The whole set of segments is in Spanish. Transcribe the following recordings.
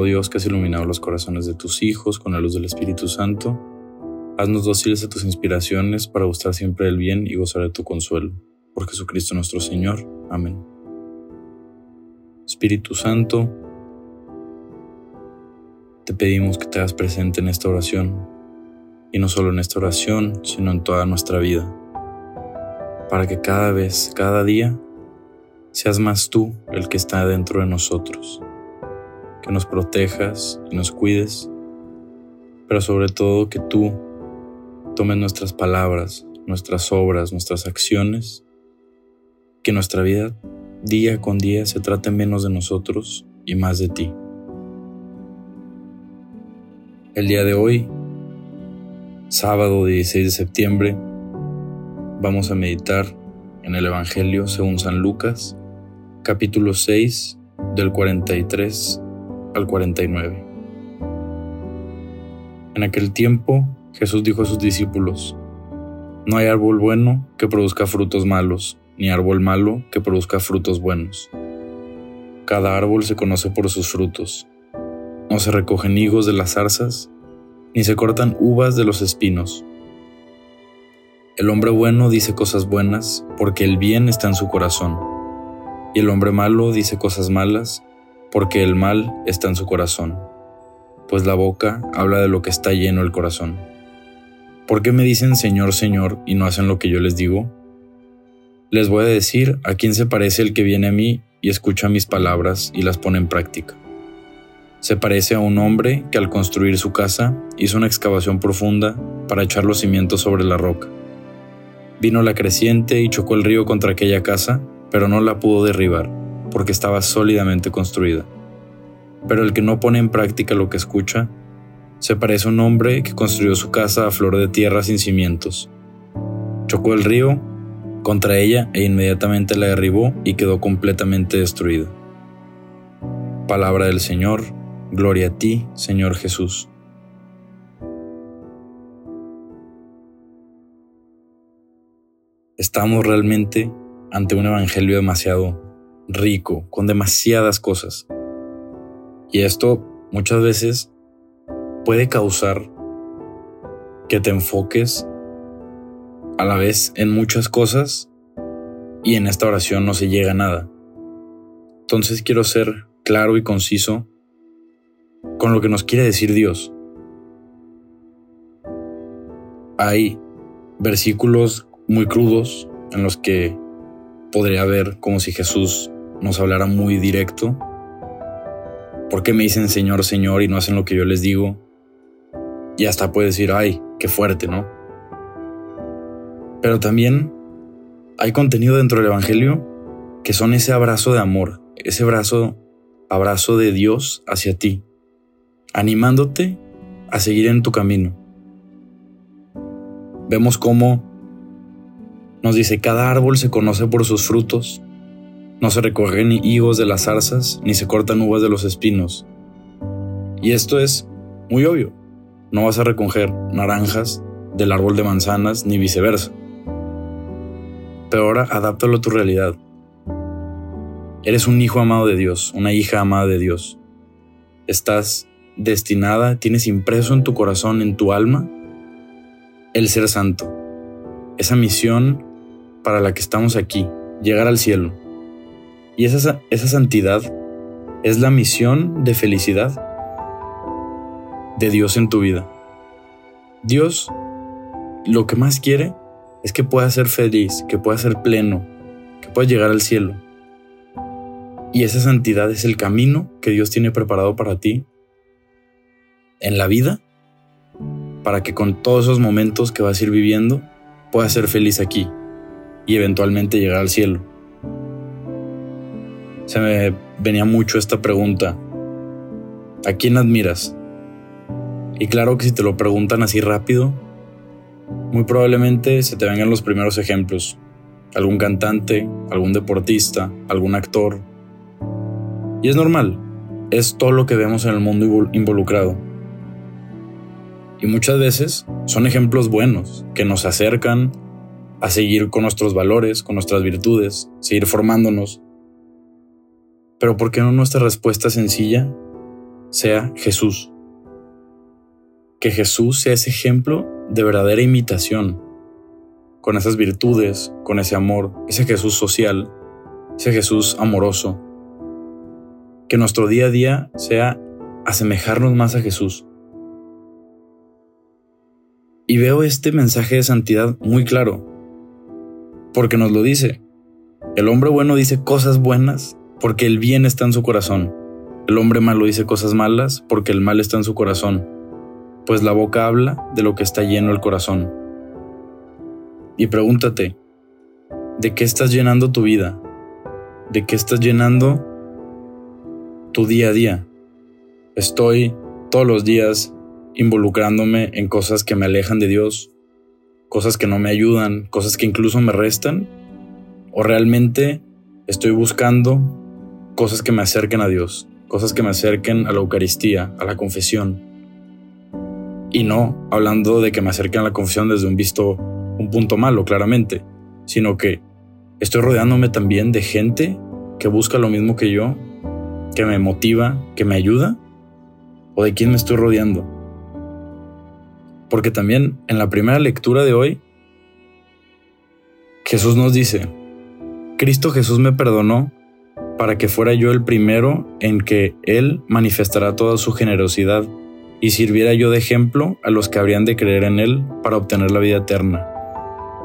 Oh Dios que has iluminado los corazones de tus hijos con la luz del Espíritu Santo, haznos dóciles a tus inspiraciones para gustar siempre del bien y gozar de tu consuelo. Por Jesucristo nuestro Señor. Amén. Espíritu Santo, te pedimos que te hagas presente en esta oración, y no solo en esta oración, sino en toda nuestra vida, para que cada vez, cada día, seas más tú el que está dentro de nosotros que nos protejas y nos cuides, pero sobre todo que tú tomes nuestras palabras, nuestras obras, nuestras acciones, que nuestra vida día con día se trate menos de nosotros y más de ti. El día de hoy, sábado 16 de septiembre, vamos a meditar en el Evangelio según San Lucas, capítulo 6, del 43 al 49. En aquel tiempo Jesús dijo a sus discípulos, No hay árbol bueno que produzca frutos malos, ni árbol malo que produzca frutos buenos. Cada árbol se conoce por sus frutos. No se recogen higos de las zarzas, ni se cortan uvas de los espinos. El hombre bueno dice cosas buenas porque el bien está en su corazón, y el hombre malo dice cosas malas porque el mal está en su corazón, pues la boca habla de lo que está lleno el corazón. ¿Por qué me dicen Señor, Señor y no hacen lo que yo les digo? Les voy a decir a quién se parece el que viene a mí y escucha mis palabras y las pone en práctica. Se parece a un hombre que al construir su casa hizo una excavación profunda para echar los cimientos sobre la roca. Vino la creciente y chocó el río contra aquella casa, pero no la pudo derribar porque estaba sólidamente construida. Pero el que no pone en práctica lo que escucha, se parece a un hombre que construyó su casa a flor de tierra sin cimientos. Chocó el río contra ella e inmediatamente la derribó y quedó completamente destruida. Palabra del Señor, gloria a ti, Señor Jesús. Estamos realmente ante un evangelio demasiado rico, con demasiadas cosas. Y esto muchas veces puede causar que te enfoques a la vez en muchas cosas y en esta oración no se llega a nada. Entonces quiero ser claro y conciso con lo que nos quiere decir Dios. Hay versículos muy crudos en los que podría ver como si Jesús nos hablara muy directo. ¿Por qué me dicen Señor, Señor y no hacen lo que yo les digo? Y hasta puede decir, ay, qué fuerte, ¿no? Pero también hay contenido dentro del Evangelio que son ese abrazo de amor, ese abrazo, abrazo de Dios hacia ti, animándote a seguir en tu camino. Vemos cómo nos dice, cada árbol se conoce por sus frutos. No se recogen higos de las zarzas, ni se cortan uvas de los espinos. Y esto es muy obvio. No vas a recoger naranjas del árbol de manzanas, ni viceversa. Pero ahora adáptalo a tu realidad. Eres un hijo amado de Dios, una hija amada de Dios. Estás destinada, tienes impreso en tu corazón, en tu alma, el ser santo. Esa misión para la que estamos aquí, llegar al cielo. Y esa, esa santidad es la misión de felicidad de Dios en tu vida. Dios lo que más quiere es que puedas ser feliz, que puedas ser pleno, que puedas llegar al cielo. Y esa santidad es el camino que Dios tiene preparado para ti en la vida, para que con todos esos momentos que vas a ir viviendo puedas ser feliz aquí y eventualmente llegar al cielo se me venía mucho esta pregunta. ¿A quién admiras? Y claro que si te lo preguntan así rápido, muy probablemente se te vengan los primeros ejemplos. Algún cantante, algún deportista, algún actor. Y es normal, es todo lo que vemos en el mundo involucrado. Y muchas veces son ejemplos buenos que nos acercan a seguir con nuestros valores, con nuestras virtudes, seguir formándonos. Pero ¿por qué no nuestra respuesta sencilla sea Jesús? Que Jesús sea ese ejemplo de verdadera imitación, con esas virtudes, con ese amor, ese Jesús social, ese Jesús amoroso. Que nuestro día a día sea asemejarnos más a Jesús. Y veo este mensaje de santidad muy claro, porque nos lo dice. El hombre bueno dice cosas buenas porque el bien está en su corazón. El hombre malo dice cosas malas porque el mal está en su corazón, pues la boca habla de lo que está lleno el corazón. Y pregúntate, ¿de qué estás llenando tu vida? ¿De qué estás llenando tu día a día? Estoy todos los días involucrándome en cosas que me alejan de Dios, cosas que no me ayudan, cosas que incluso me restan, o realmente estoy buscando cosas que me acerquen a Dios, cosas que me acerquen a la Eucaristía, a la confesión. Y no hablando de que me acerquen a la confesión desde un visto, un punto malo, claramente, sino que estoy rodeándome también de gente que busca lo mismo que yo, que me motiva, que me ayuda, o de quién me estoy rodeando. Porque también en la primera lectura de hoy, Jesús nos dice, Cristo Jesús me perdonó para que fuera yo el primero en que Él manifestará toda su generosidad y sirviera yo de ejemplo a los que habrían de creer en Él para obtener la vida eterna.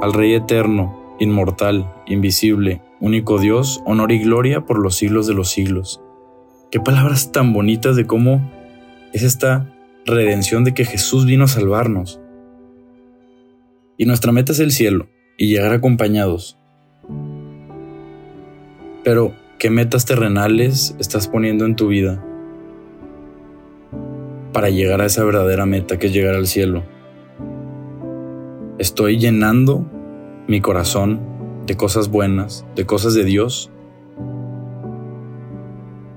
Al Rey eterno, inmortal, invisible, único Dios, honor y gloria por los siglos de los siglos. Qué palabras tan bonitas de cómo es esta redención de que Jesús vino a salvarnos. Y nuestra meta es el cielo y llegar acompañados. Pero, ¿qué metas terrenales estás poniendo en tu vida para llegar a esa verdadera meta que es llegar al cielo? ¿Estoy llenando mi corazón de cosas buenas, de cosas de Dios,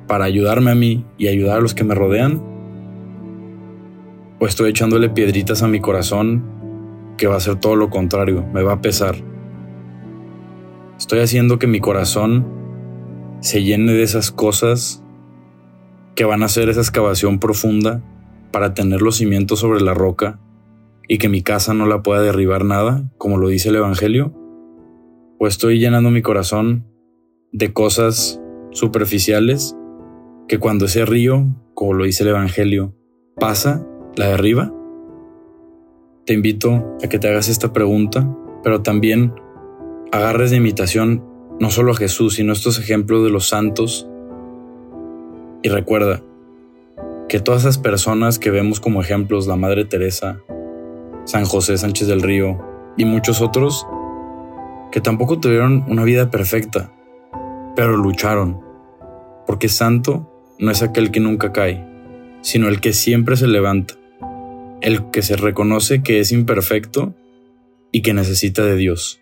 para ayudarme a mí y ayudar a los que me rodean? o estoy echándole piedritas a mi corazón que va a ser todo lo contrario, me va a pesar. Estoy haciendo que mi corazón se llene de esas cosas que van a hacer esa excavación profunda para tener los cimientos sobre la roca y que mi casa no la pueda derribar nada, como lo dice el Evangelio? ¿O estoy llenando mi corazón de cosas superficiales que cuando ese río, como lo dice el Evangelio, pasa, la de arriba? Te invito a que te hagas esta pregunta, pero también agarres de imitación no solo a Jesús, sino estos ejemplos de los santos. Y recuerda que todas esas personas que vemos como ejemplos, la Madre Teresa, San José Sánchez del Río y muchos otros, que tampoco tuvieron una vida perfecta, pero lucharon, porque santo no es aquel que nunca cae, sino el que siempre se levanta el que se reconoce que es imperfecto y que necesita de Dios.